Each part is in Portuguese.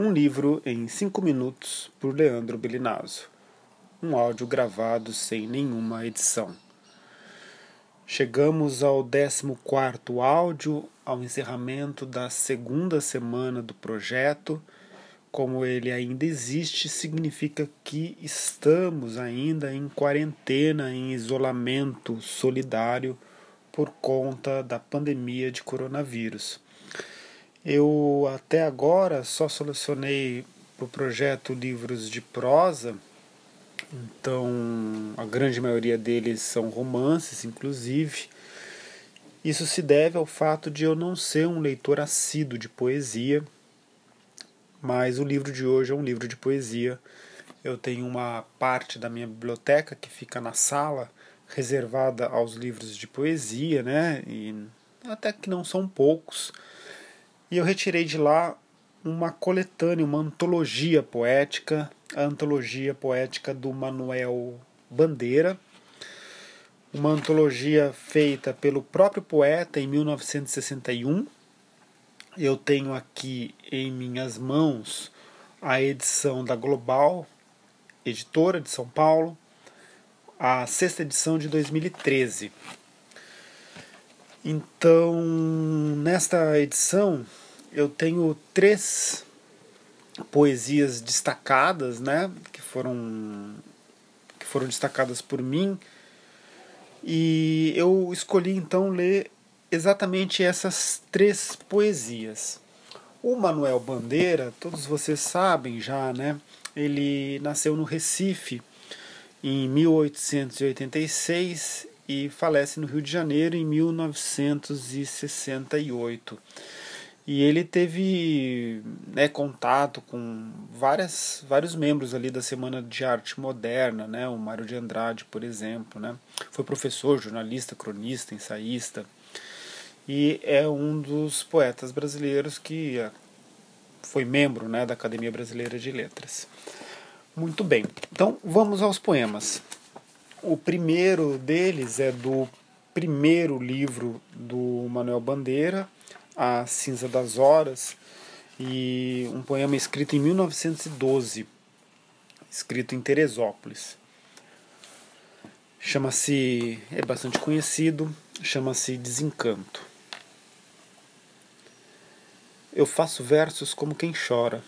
Um livro em cinco minutos por Leandro Belinazzo. Um áudio gravado sem nenhuma edição. Chegamos ao 14 áudio, ao encerramento da segunda semana do projeto. Como ele ainda existe, significa que estamos ainda em quarentena, em isolamento solidário por conta da pandemia de coronavírus. Eu até agora só selecionei para o projeto livros de prosa, então a grande maioria deles são romances, inclusive. Isso se deve ao fato de eu não ser um leitor assíduo de poesia, mas o livro de hoje é um livro de poesia. Eu tenho uma parte da minha biblioteca que fica na sala reservada aos livros de poesia, né? E até que não são poucos e eu retirei de lá uma coletânea, uma antologia poética, a antologia poética do Manuel Bandeira, uma antologia feita pelo próprio poeta em 1961. Eu tenho aqui em minhas mãos a edição da Global, editora de São Paulo, a sexta edição de 2013. Então, nesta edição, eu tenho três poesias destacadas, né, que foram que foram destacadas por mim. E eu escolhi então ler exatamente essas três poesias. O Manuel Bandeira, todos vocês sabem já, né? Ele nasceu no Recife em 1886 e falece no Rio de Janeiro em 1968. E ele teve né, contato com várias, vários membros ali da Semana de Arte Moderna, né, o Mário de Andrade, por exemplo. Né, foi professor, jornalista, cronista, ensaísta. E é um dos poetas brasileiros que é, foi membro né, da Academia Brasileira de Letras. Muito bem, então vamos aos poemas. O primeiro deles é do primeiro livro do Manuel Bandeira, a Cinza das Horas, e um poema escrito em 1912, escrito em Teresópolis. Chama-se, é bastante conhecido, chama-se Desencanto. Eu faço versos como quem chora,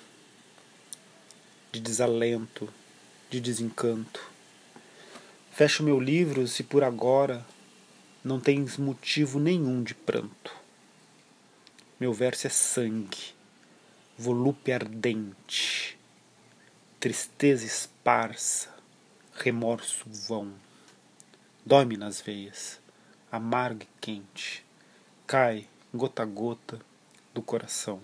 de desalento, de desencanto. Fecho meu livro se por agora não tens motivo nenhum de pranto. Meu verso é sangue, volúpia ardente, tristeza esparsa, remorso vão. Dói-me nas veias, amargo e quente, cai gota a gota do coração.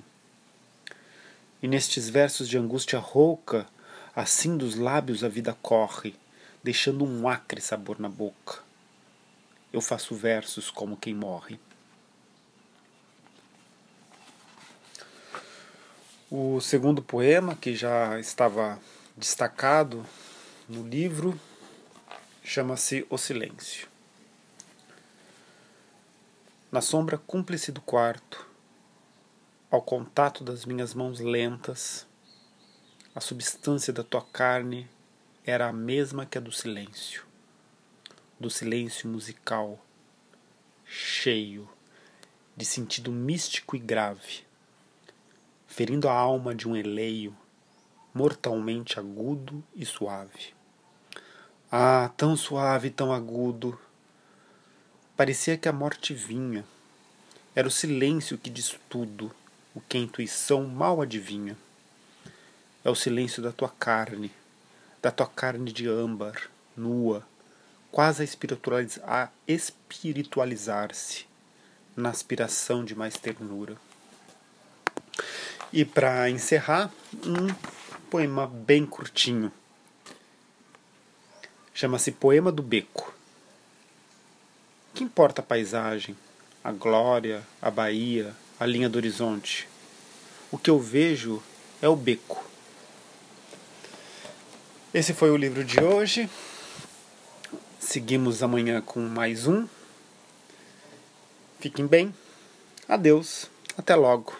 E nestes versos de angústia rouca, assim dos lábios a vida corre, deixando um acre sabor na boca. Eu faço versos como quem morre. O segundo poema, que já estava destacado no livro, chama-se O Silêncio. Na sombra cúmplice do quarto, ao contato das minhas mãos lentas, a substância da tua carne era a mesma que a do silêncio, do silêncio musical, cheio de sentido místico e grave ferindo a alma de um eleio mortalmente agudo e suave. Ah, tão suave, tão agudo! Parecia que a morte vinha. Era o silêncio que diz tudo, o que a intuição mal adivinha. É o silêncio da tua carne, da tua carne de âmbar, nua, quase a espiritualizar-se na aspiração de mais ternura. E para encerrar, um poema bem curtinho. Chama-se Poema do Beco. Que importa a paisagem, a glória, a baía, a linha do horizonte? O que eu vejo é o beco. Esse foi o livro de hoje. Seguimos amanhã com mais um. Fiquem bem. Adeus. Até logo.